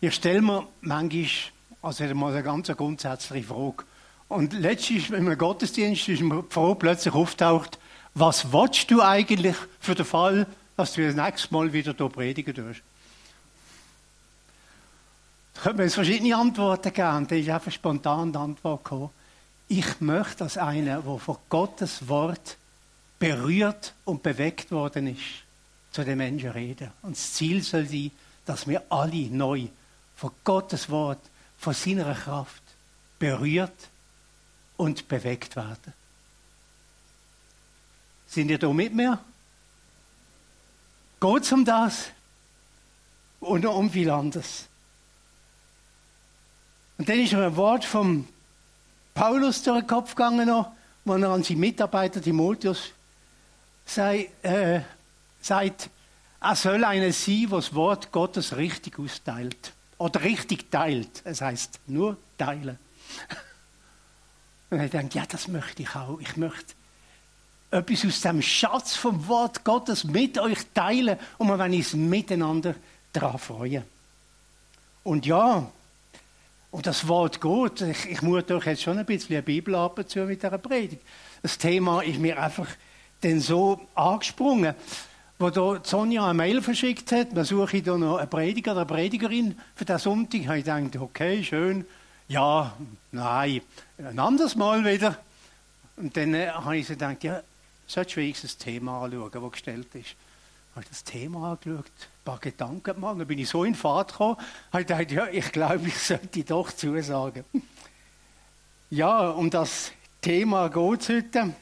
Ich stelle mir manchmal, also mal eine ganz grundsätzliche Frage. Und letztens, wenn man Gottesdienst ist, die Frage plötzlich auftaucht, was willst du eigentlich für den Fall, dass du das nächste Mal wieder hier predigen tust? Da könnte man verschiedene Antworten geben. Da ist einfach spontan die Antwort gekommen. Ich möchte als einer, der von Gottes Wort berührt und bewegt worden ist, zu den Menschen reden. Und das Ziel soll sein, dass wir alle neu von Gottes Wort, von seiner Kraft berührt und bewegt werden. Sind ihr da mit mir? Geht es um das? Und um viel anderes. Und dann ist mir ein Wort vom Paulus durch den Kopf gegangen, wo er an seinen Mitarbeiter Timotheus sei, äh, sagt, er soll einer sein, der das Wort Gottes richtig austeilt. Oder richtig teilt. Es heißt nur teilen. Und er denkt, ja, das möchte ich auch. Ich möchte etwas aus dem Schatz vom Wort Gottes mit euch teilen und wir wollen uns miteinander daran freuen. Und ja, und das Wort geht. Ich, ich muss euch jetzt schon ein bisschen eine Bibel ab und zu mit dieser Predigt. Das Thema ist mir einfach dann so angesprungen. Wo Sonja eine Mail verschickt hat, dann suche ich da noch einen Prediger oder eine Predigerin für den Sonntag, habe ich gedacht, okay, schön, ja, nein, ein anderes Mal wieder. Und dann äh, habe ich so gedacht, ja, solltest du wenigstens das Thema anschauen, das gestellt ist. Habe ich das Thema angeschaut, ein paar Gedanken gemacht, dann bin ich so in Fahrt gekommen, habe ich gedacht, ja, ich glaube, ich sollte doch zusagen. Ja, um das Thema geht es heute.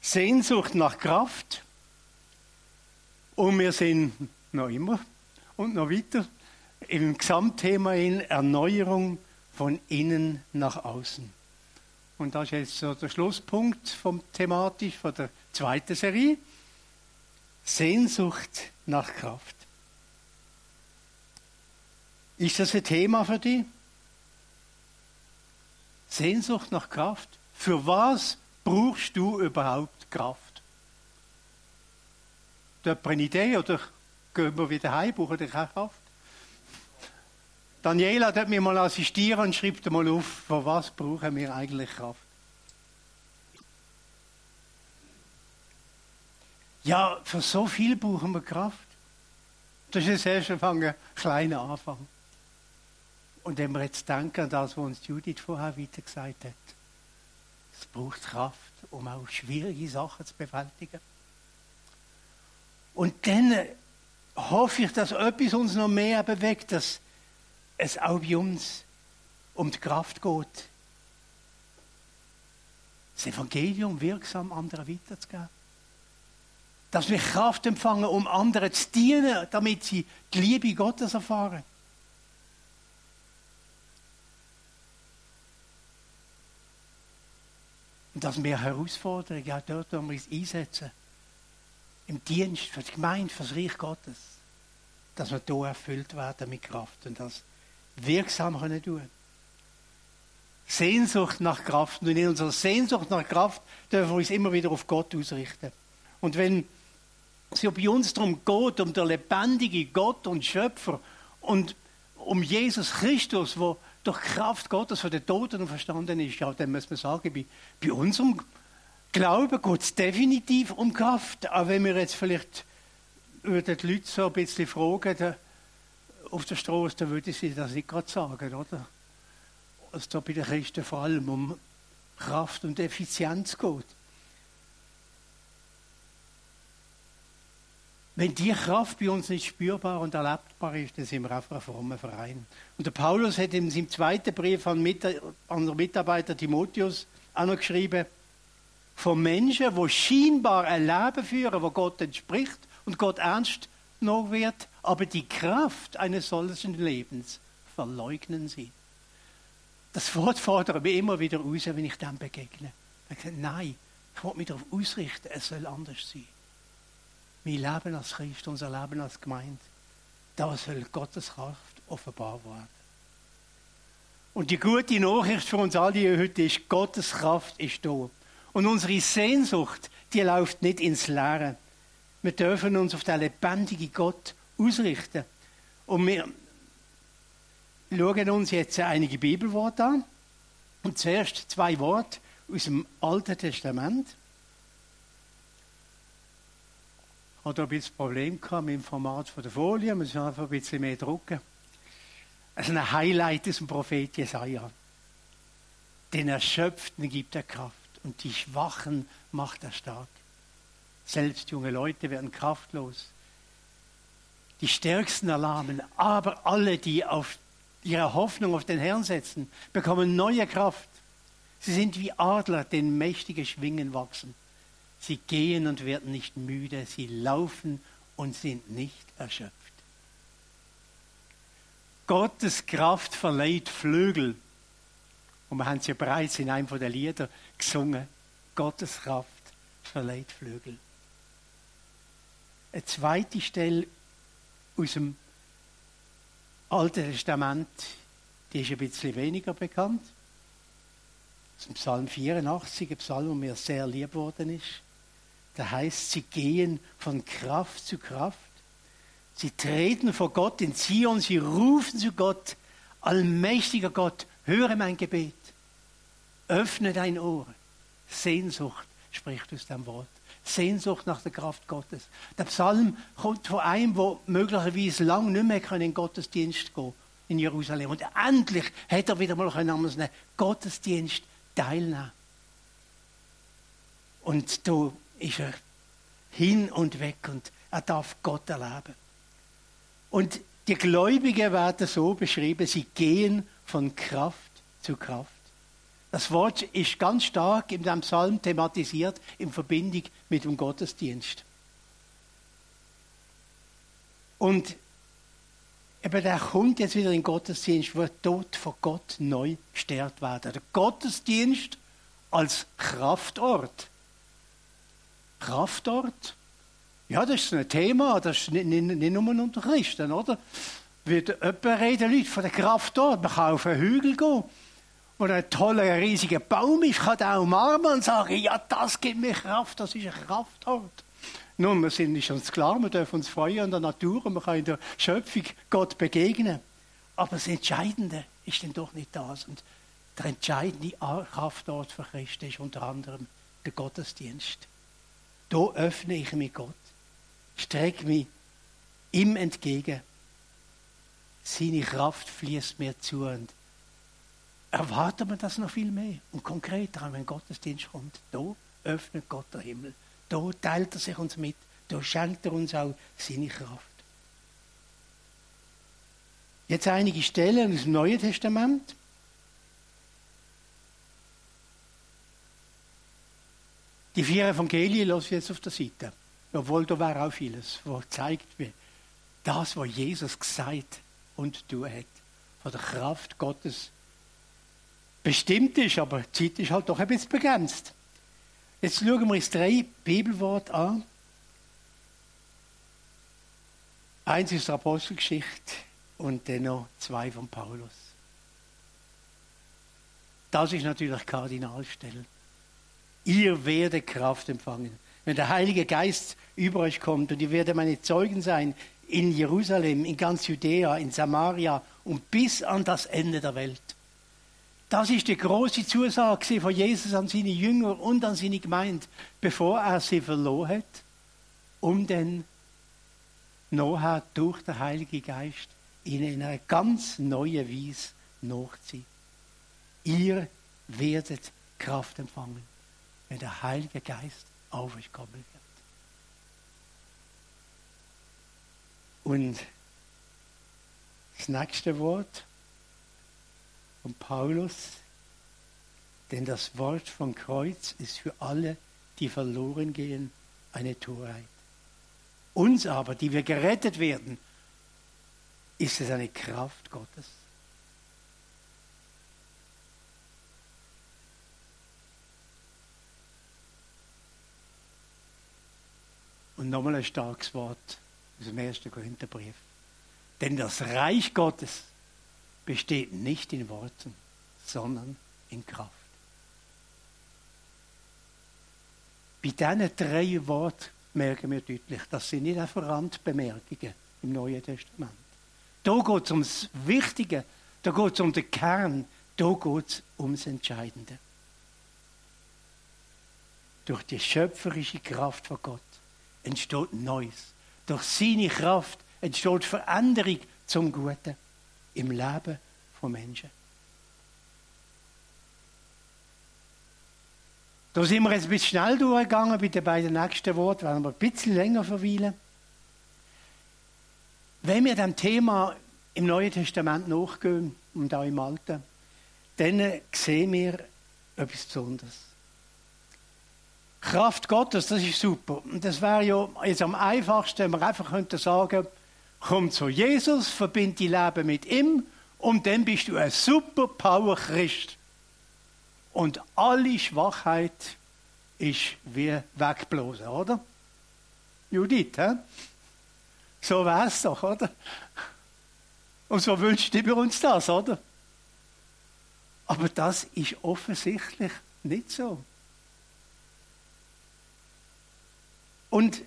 Sehnsucht nach Kraft. Und wir sind noch immer und noch weiter im Gesamtthema in Erneuerung von innen nach außen. Und das ist jetzt so der Schlusspunkt vom thematisch von der zweiten Serie. Sehnsucht nach Kraft. Ist das ein Thema für dich? Sehnsucht nach Kraft? Für was brauchst du überhaupt Kraft? Hat eine Idee oder gehen wir wieder heim, brauchen wir keine Kraft? Daniela hat mir mal assistieren und schreibt mal auf, für was brauchen wir eigentlich Kraft? Ja, für so viel brauchen wir Kraft. Das ist erst ein kleiner Anfang. Und wenn wir jetzt denken an das, was uns Judith vorher wieder gesagt hat, es braucht Kraft, um auch schwierige Sachen zu bewältigen. Und dann hoffe ich, dass etwas uns noch mehr bewegt, dass es auch bei uns um die Kraft geht, das Evangelium wirksam anderen weiterzugeben. Dass wir Kraft empfangen, um anderen zu dienen, damit sie die Liebe Gottes erfahren. Und dass wir Herausforderungen auch dort, wo wir uns einsetzen, im Dienst für die Gemeinde, für das Reich Gottes, dass wir hier erfüllt werden mit Kraft und das wirksam können tun. Sehnsucht nach Kraft. Und in unserer Sehnsucht nach Kraft dürfen wir uns immer wieder auf Gott ausrichten. Und wenn es ja bei uns darum geht, um den lebendigen Gott und Schöpfer und um Jesus Christus, wo durch Kraft Gottes von den Toten verstanden ist, ja, dann muss man sagen, bei, bei unserem Glauben geht es definitiv um Kraft. Auch wenn wir jetzt vielleicht die Leute so ein bisschen fragen, auf der Straße, dann würde ich das nicht gerade sagen, oder? Es da bei den Christen vor allem um Kraft und Effizienz geht. Wenn die Kraft bei uns nicht spürbar und erlebbar ist, dann sind wir einfach ein frommer Verein. Und der Paulus hat in seinem zweiten Brief an, an den Mitarbeiter Timotheus auch noch geschrieben, von Menschen, die scheinbar ein Leben führen, wo Gott entspricht und Gott ernst noch wird, aber die Kraft eines solchen Lebens verleugnen sie. Das Wort fordert mich immer wieder raus, wenn ich dem begegne. Ich sage, nein, ich will mich darauf ausrichten, es soll anders sein mein Leben als Christ, unser Leben als Gemeinde, da soll Gottes Kraft offenbar werden. Und die gute Nachricht für uns alle heute ist, Gottes Kraft ist da. Und unsere Sehnsucht, die läuft nicht ins Leere. Wir dürfen uns auf den lebendigen Gott ausrichten. Und wir, schauen uns jetzt einige Bibelworte an. Und zuerst zwei Worte aus dem Alten Testament. Ich hatte ein bisschen Problem mit dem Format der Folie, man muss einfach ein bisschen mehr drucken. Also ein Highlight ist dem Prophet Jesaja. Den Erschöpften gibt er Kraft und die Schwachen macht er stark. Selbst junge Leute werden kraftlos. Die Stärksten erlahmen, aber alle, die auf ihre Hoffnung auf den Herrn setzen, bekommen neue Kraft. Sie sind wie Adler, denen mächtige Schwingen wachsen. Sie gehen und werden nicht müde, sie laufen und sind nicht erschöpft. Gottes Kraft verleiht Flügel. Und wir haben es ja bereits in einem der Lieder gesungen. Gottes Kraft verleiht Flügel. Eine zweite Stelle aus dem Alten Testament, die ist ein bisschen weniger bekannt. Das ist Psalm 84, ein Psalm, der mir sehr lieb worden ist. Da heißt, sie gehen von Kraft zu Kraft. Sie treten vor Gott in Zion, sie rufen zu Gott, allmächtiger Gott, höre mein Gebet. Öffne dein Ohr. Sehnsucht spricht aus dem Wort. Sehnsucht nach der Kraft Gottes. Der Psalm kommt von einem, wo möglicherweise lang nicht mehr in den Gottesdienst gehen in Jerusalem. Und endlich hat er wieder mal einen Gottesdienst teilnehmen. Und da ist er hin und weg und er darf Gott erleben. Und die Gläubigen werden so beschrieben, sie gehen von Kraft zu Kraft. Das Wort ist ganz stark in dem Psalm thematisiert in Verbindung mit dem Gottesdienst. Und eben der kommt jetzt wieder in den Gottesdienst, wo dort von Gott neu gestärkt werden. Der Gottesdienst als Kraftort. Kraftort? Ja, das ist ein Thema, das ist nicht, nicht, nicht nur unter Christen, oder? Wird jemand reden, Leute, von der Kraftort. Man kann auf einen Hügel gehen wo ein toller, riesiger Baum ist, kann er umarmen und sagen, ja, das gibt mir Kraft, das ist ein Kraftort. Nun, wir sind nicht uns klar, wir dürfen uns freuen an der Natur und wir können in der Schöpfung Gott begegnen. Aber das Entscheidende ist denn doch nicht das. Und der entscheidende Kraftort für Christen ist unter anderem der Gottesdienst. Da öffne ich mich Gott, strecke mich ihm entgegen. Seine Kraft fließt mir zu und erwartet man das noch viel mehr und konkreter, wenn Gottesdienst kommt. Da öffnet Gott der Himmel. Da teilt er sich uns mit. Da schenkt er uns auch seine Kraft. Jetzt einige Stellen aus dem Neuen Testament. Die vier Evangelien lasse ich jetzt auf der Seite. Obwohl da wäre auch vieles, was zeigt mir, das, was Jesus gesagt und tun hat, von der Kraft Gottes bestimmt ist, aber die Zeit ist halt doch ein bisschen begrenzt. Jetzt schauen wir uns drei Bibelworte an. Eins ist der Apostelgeschichte und dann noch zwei von Paulus. Das ist natürlich Kardinalstelle. Ihr werdet Kraft empfangen. Wenn der Heilige Geist über euch kommt und ihr werdet meine Zeugen sein in Jerusalem, in ganz Judäa, in Samaria und bis an das Ende der Welt. Das ist die große Zusage von Jesus an seine Jünger und an seine Gemeinde, bevor er sie verloren hat, um dann nachher durch den Heiligen Geist in einer ganz neuen Weise nachzuziehen. Ihr werdet Kraft empfangen, wenn der Heilige Geist auf euch kommen wird. Und das nächste Wort von Paulus, denn das Wort vom Kreuz ist für alle, die verloren gehen, eine Torheit. Uns aber, die wir gerettet werden, ist es eine Kraft Gottes. Und nochmal ein starkes Wort aus dem ersten Korintherbrief. Denn das Reich Gottes besteht nicht in Worten, sondern in Kraft. Bei diesen drei Worten merken wir deutlich, das sind nicht einfach Randbemerkungen im Neuen Testament. Da geht es ums Wichtige. Da geht es um den Kern, da geht es ums Entscheidende. Durch die schöpferische Kraft von Gott entsteht Neues. Durch seine Kraft entsteht Veränderung zum Guten im Leben von Menschen. Da sind wir jetzt ein bisschen schnell durchgegangen bei den beiden nächsten Worten, werden wir ein bisschen länger verweilen. Wenn wir dem Thema im Neuen Testament nachgehen und auch im Alten, dann sehen wir etwas Besonderes. Kraft Gottes, das ist super. Und das wäre ja jetzt am einfachsten, wenn man einfach könnte sagen, komm zu Jesus, verbind die Leben mit ihm und dann bist du ein super Power Christ. Und alle Schwachheit ist wie wegblasen, oder? Judith, hä? So wär's doch, oder? Und so wünscht ihr uns das, oder? Aber das ist offensichtlich nicht so. Und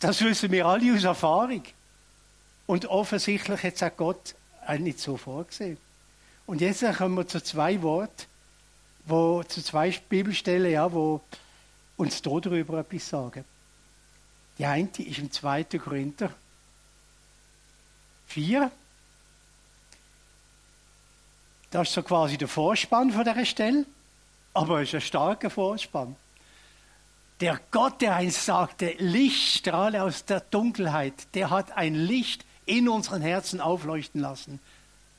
das wissen wir alle aus Erfahrung. Und offensichtlich hat es auch Gott nicht so vorgesehen. Und jetzt kommen wir zu zwei Worten, wo, zu zwei Bibelstellen, ja, wo uns darüber etwas sagen. Die eine ist im 2. Korinther 4. Das ist so quasi der Vorspann von dieser Stelle, aber es ist ein starker Vorspann. Der Gott, der einst sagte, Lichtstrahle aus der Dunkelheit, der hat ein Licht in unseren Herzen aufleuchten lassen,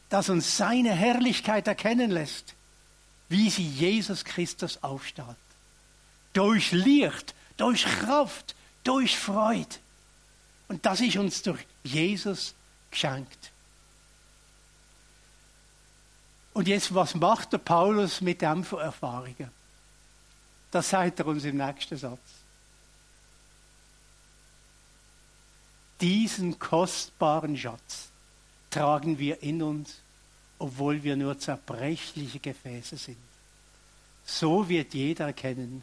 das uns seine Herrlichkeit erkennen lässt, wie sie Jesus Christus aufstrahlt. Durch Licht, durch Kraft, durch Freude. Und das ist uns durch Jesus geschenkt. Und jetzt, was macht der Paulus mit dem für Erfahrungen? Das sagt er uns im nächsten Satz. Diesen kostbaren Schatz tragen wir in uns, obwohl wir nur zerbrechliche Gefäße sind. So wird jeder erkennen,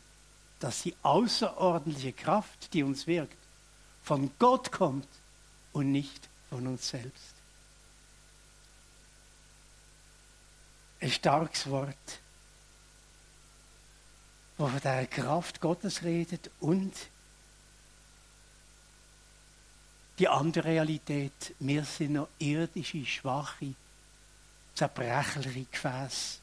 dass die außerordentliche Kraft, die uns wirkt, von Gott kommt und nicht von uns selbst. Ein starkes Wort wo von der Kraft Gottes redet und die andere Realität, wir sind noch irdische, schwache, zerbrechliche Gefäße.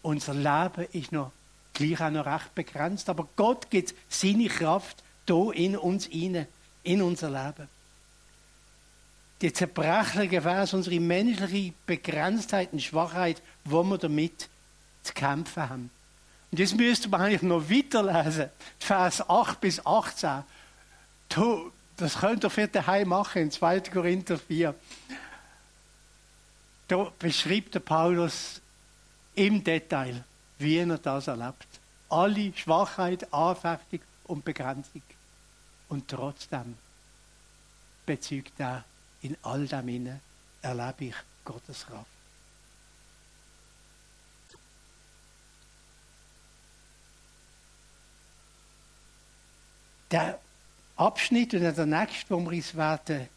Unser Leben ist noch gleich auch noch recht begrenzt, aber Gott gibt seine Kraft da in uns hinein, in unser Leben. Die zerbrechliche Gefäße, unsere menschliche Begrenztheit und Schwachheit, wo wir damit zu kämpfen haben. Und jetzt müsste man eigentlich noch weiterlesen. Vers 8 bis 18. Du, das könnt ihr für daheim machen, in 2. Korinther 4. Da beschreibt der Paulus im Detail, wie er das erlebt. Alle Schwachheit, Anfechtung und Begrenzung. Und trotzdem bezeugt er, in all dem erlebe ich Gottes Kraft. Der Abschnitt und der nächste, den wir uns werden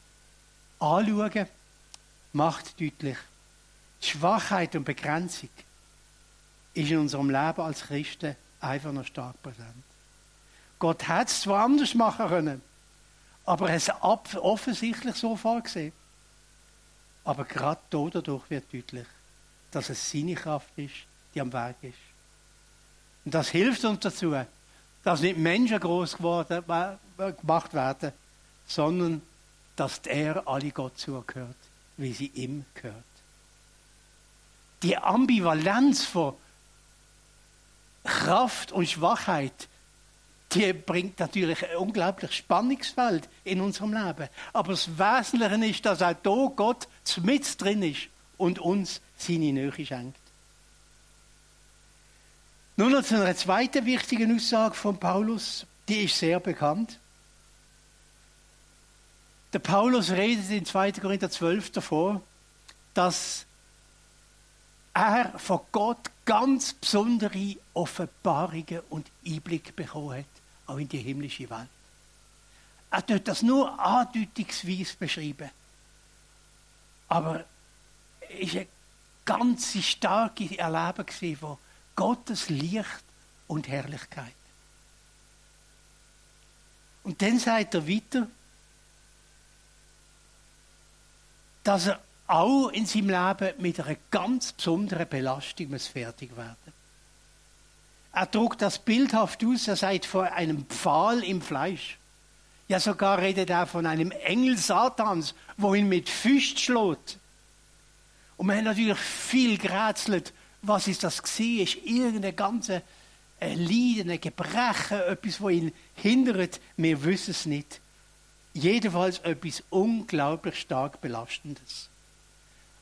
anschauen, macht deutlich, die Schwachheit und Begrenzung ist in unserem Leben als Christen einfach noch stark präsent. Gott hat es zwar anders machen können, aber er hat es offensichtlich so vorgesehen. Aber gerade dadurch wird deutlich, dass es seine Kraft ist, die am Werk ist. Und das hilft uns dazu, dass nicht Menschen groß geworden, gemacht werden, sondern dass er alle Gott zugehört, wie sie ihm gehört. Die Ambivalenz von Kraft und Schwachheit, die bringt natürlich ein unglaubliches Spannungsfeld in unserem Leben. Aber das Wesentliche ist, dass auch da Gott mit drin ist und uns seine Nähe schenkt. Nun noch zu einer zweiten wichtigen Aussage von Paulus, die ist sehr bekannt. Der Paulus redet in 2. Korinther 12 davor, dass er von Gott ganz besondere Offenbarungen und Einblick bekommen hat, auch in die himmlische Welt. Er tut das nur andeutungsweise beschreiben. Aber ist ein ganz starkes Erleben von Gottes Licht und Herrlichkeit. Und dann sagt er weiter, dass er auch in seinem Leben mit einer ganz besonderen Belastung muss fertig werden. Er druckt das bildhaft aus, er sagt von einem Pfahl im Fleisch. Ja, sogar redet er von einem Engel Satans, wo ihn mit Füßen schlägt. Und wir haben natürlich viel gerätselt, was ist das gewesen? Ist irgendeine ganze Leiden, ein Gebrechen, etwas, wo ihn hindert? Wir wissen es nicht. Jedenfalls etwas unglaublich stark Belastendes.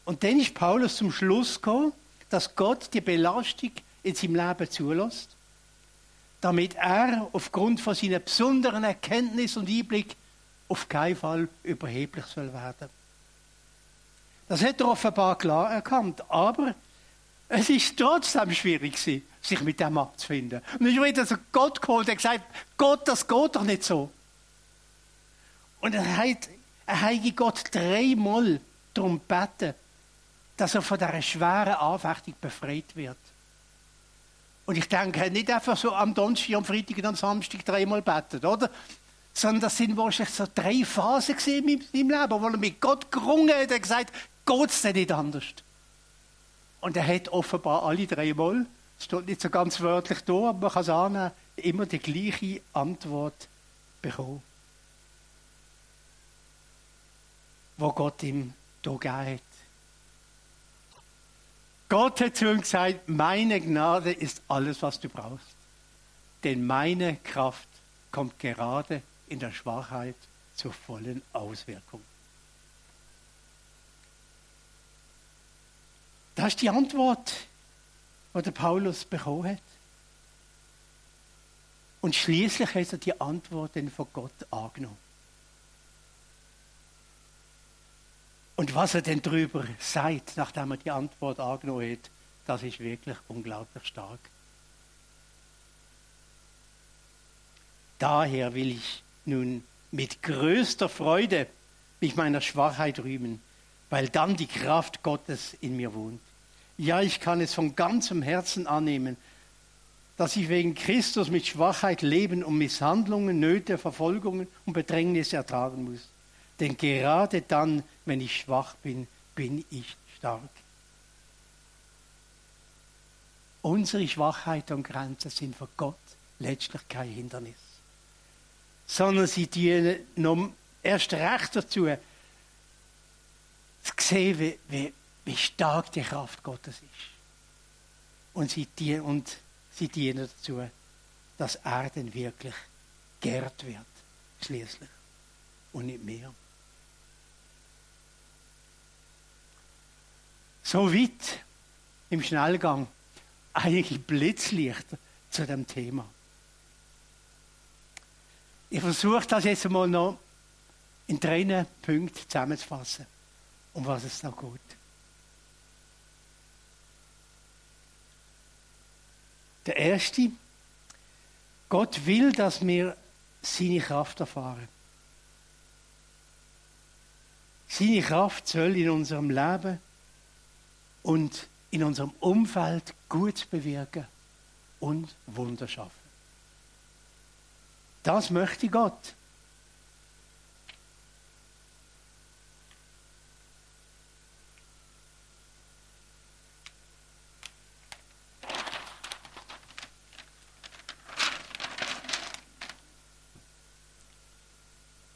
Und dann ist Paulus zum Schluss gekommen, dass Gott die Belastung in seinem Leben zulässt, damit er aufgrund von seiner besonderen Erkenntnis und Einblick auf keinen Fall überheblich soll werden. Das hat er offenbar klar erkannt, aber es ist trotzdem schwierig sich mit dem abzufinden. Und dann ist wieder so Gott geholt und gesagt, Gott, das geht doch nicht so. Und er hat, er hat Gott dreimal darum gebeten, dass er von dieser schweren Anfechtung befreit wird. Und ich denke, nicht einfach so am Donnerstag, am Freitag und am Samstag dreimal betet, oder? Sondern das sind wahrscheinlich so drei Phasen in seinem Leben, wo er mit Gott gerungen hat und gesagt, geht's denn nicht anders? Und er hat offenbar alle dreimal, es steht nicht so ganz wörtlich da, aber man kann es annehmen, immer die gleiche Antwort bekommen. Wo Gott ihm da gegeben hat. Gott hat zu ihm gesagt, meine Gnade ist alles, was du brauchst. Denn meine Kraft kommt gerade in der Schwachheit zur vollen Auswirkung. Das ist die Antwort, die der Paulus bekommen hat. Und schließlich hat er die Antwort von Gott angenommen. Und was er denn darüber sagt, nachdem er die Antwort angenommen hat, das ist wirklich unglaublich stark. Daher will ich nun mit größter Freude mich meiner Schwachheit rühmen, weil dann die Kraft Gottes in mir wohnt. Ja, ich kann es von ganzem Herzen annehmen, dass ich wegen Christus mit Schwachheit leben und Misshandlungen, Nöte, Verfolgungen und Bedrängnisse ertragen muss. Denn gerade dann, wenn ich schwach bin, bin ich stark. Unsere Schwachheit und Grenzen sind für Gott letztlich kein Hindernis, sondern sie dienen erst recht dazu, zu sehen, wie, wie, wie stark die Kraft Gottes ist. Und sie, dienen, und sie dienen dazu, dass er dann wirklich geehrt wird, schließlich, und nicht mehr. So weit im Schnellgang eigentlich Blitzlicht zu dem Thema. Ich versuche das jetzt mal noch in drei Punkten zusammenzufassen, um was es da geht. Der erste, Gott will, dass wir seine Kraft erfahren. Seine Kraft soll in unserem Leben und in unserem Umfeld gut bewirken und Wunder schaffen. Das möchte Gott.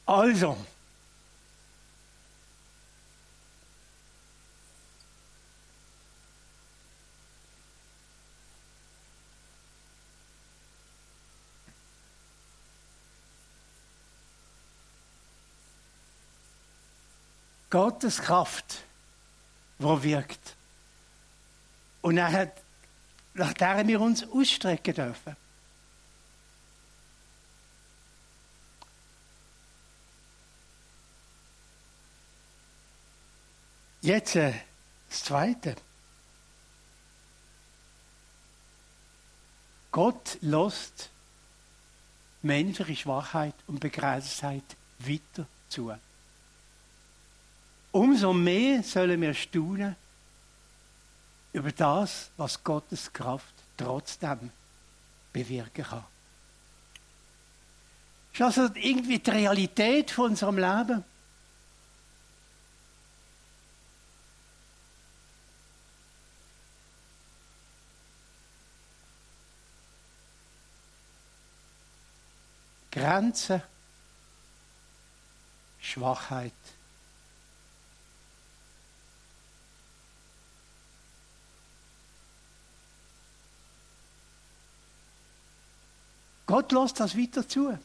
Also, Gottes Kraft, wo wirkt. Und er hat, nach der wir uns ausstrecken dürfen. Jetzt äh, das Zweite. Gott lässt menschliche Schwachheit und Begrenztheit weiter zu umso mehr sollen wir staunen, über das, was Gottes Kraft trotzdem bewirken kann. Ist also irgendwie die Realität von unserem Leben. Grenzen, Schwachheit. Gott lässt das weiter zu.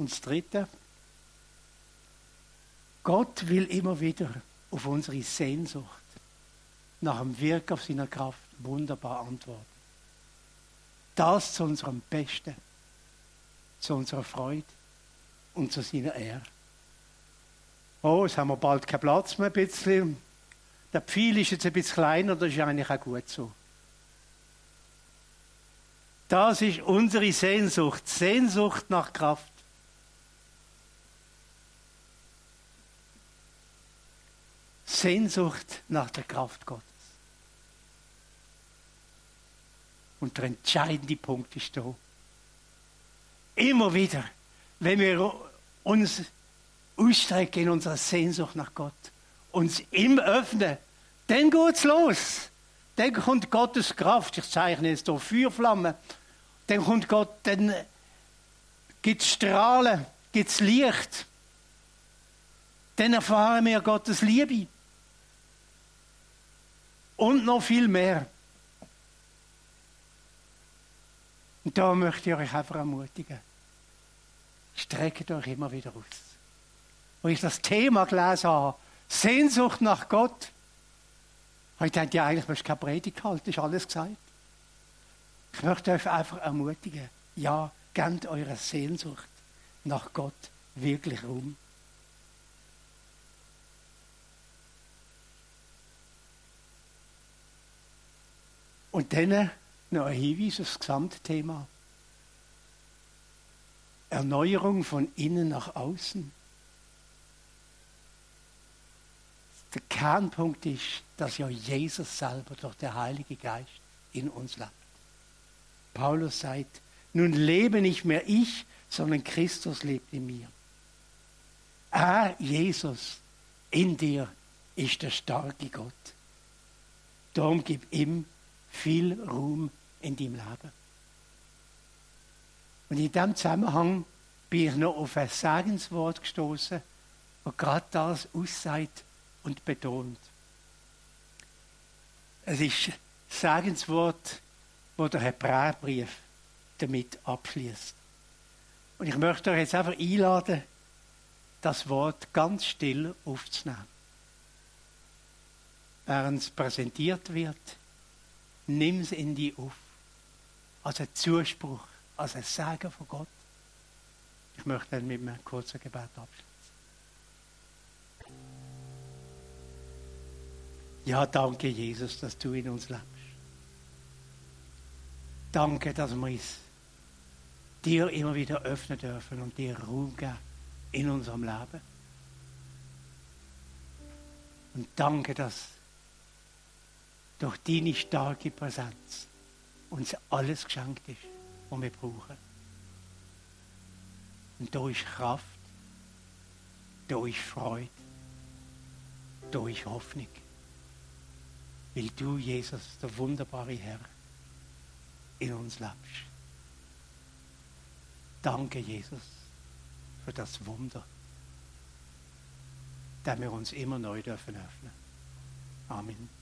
Und das Dritte, Gott will immer wieder auf unsere Sehnsucht nach dem Wirken auf seiner Kraft wunderbar antworten. Das zu unserem Besten, zu unserer Freude und zu seiner Ehre. Oh, jetzt haben wir bald keinen Platz mehr ein bisschen. Der Pfeil ist jetzt ein bisschen kleiner, das ist eigentlich auch gut so. Das ist unsere Sehnsucht, Sehnsucht nach Kraft. Sehnsucht nach der Kraft Gottes. Und der entscheidende Punkt ist da. Immer wieder, wenn wir uns ausstrecken in unserer Sehnsucht nach Gott, uns ihm öffnen, dann geht's los. Dann kommt Gottes Kraft. Ich zeichne jetzt hier Feuerflammen. Dann kommt Gott, dann gibt es Strahlen, gibt es Licht. Dann erfahren wir Gottes Liebe und noch viel mehr. Und da möchte ich euch einfach ermutigen. Streckt euch immer wieder aus. Als ich das Thema gelesen habe, Sehnsucht nach Gott, habe ich gedacht, ja, eigentlich möchte ich keine Predigt halten, ist alles gesagt. Ich möchte euch einfach ermutigen, ja, gebt eure Sehnsucht nach Gott wirklich rum. Und dann noch ein Hinweis auf das Gesamtthema. Erneuerung von innen nach außen. Der Kernpunkt ist, dass ja Jesus selber durch den Heilige Geist in uns lebt. Paulus sagt, nun lebe nicht mehr ich, sondern Christus lebt in mir. Er, Jesus, in dir ist der starke Gott. Darum gib ihm viel Ruhm in deinem Leben. Und in diesem Zusammenhang bin ich noch auf ein Segenswort gestoßen, das gerade das aussagt und betont. Es ist ein Segenswort, wo der Hebräerbrief damit abschließt. Und ich möchte euch jetzt einfach einladen, das Wort ganz still aufzunehmen. Während es präsentiert wird, nimm es in die auf. Als ein Zuspruch, als ein Sagen von Gott. Ich möchte dann mit einem kurzen Gebet abschließen. Ja, danke Jesus, dass du in uns lebst. Danke, dass wir uns dir immer wieder öffnen dürfen und dir Ruhe geben in unserem Leben. Und danke, dass durch deine starke Präsenz uns alles geschenkt ist, was wir brauchen. Und da ist Kraft, da ist Freude, da ist Hoffnung. Weil du, Jesus, der wunderbare Herr, in uns lebst. Danke, Jesus, für das Wunder, das wir uns immer neu dürfen öffnen. Amen.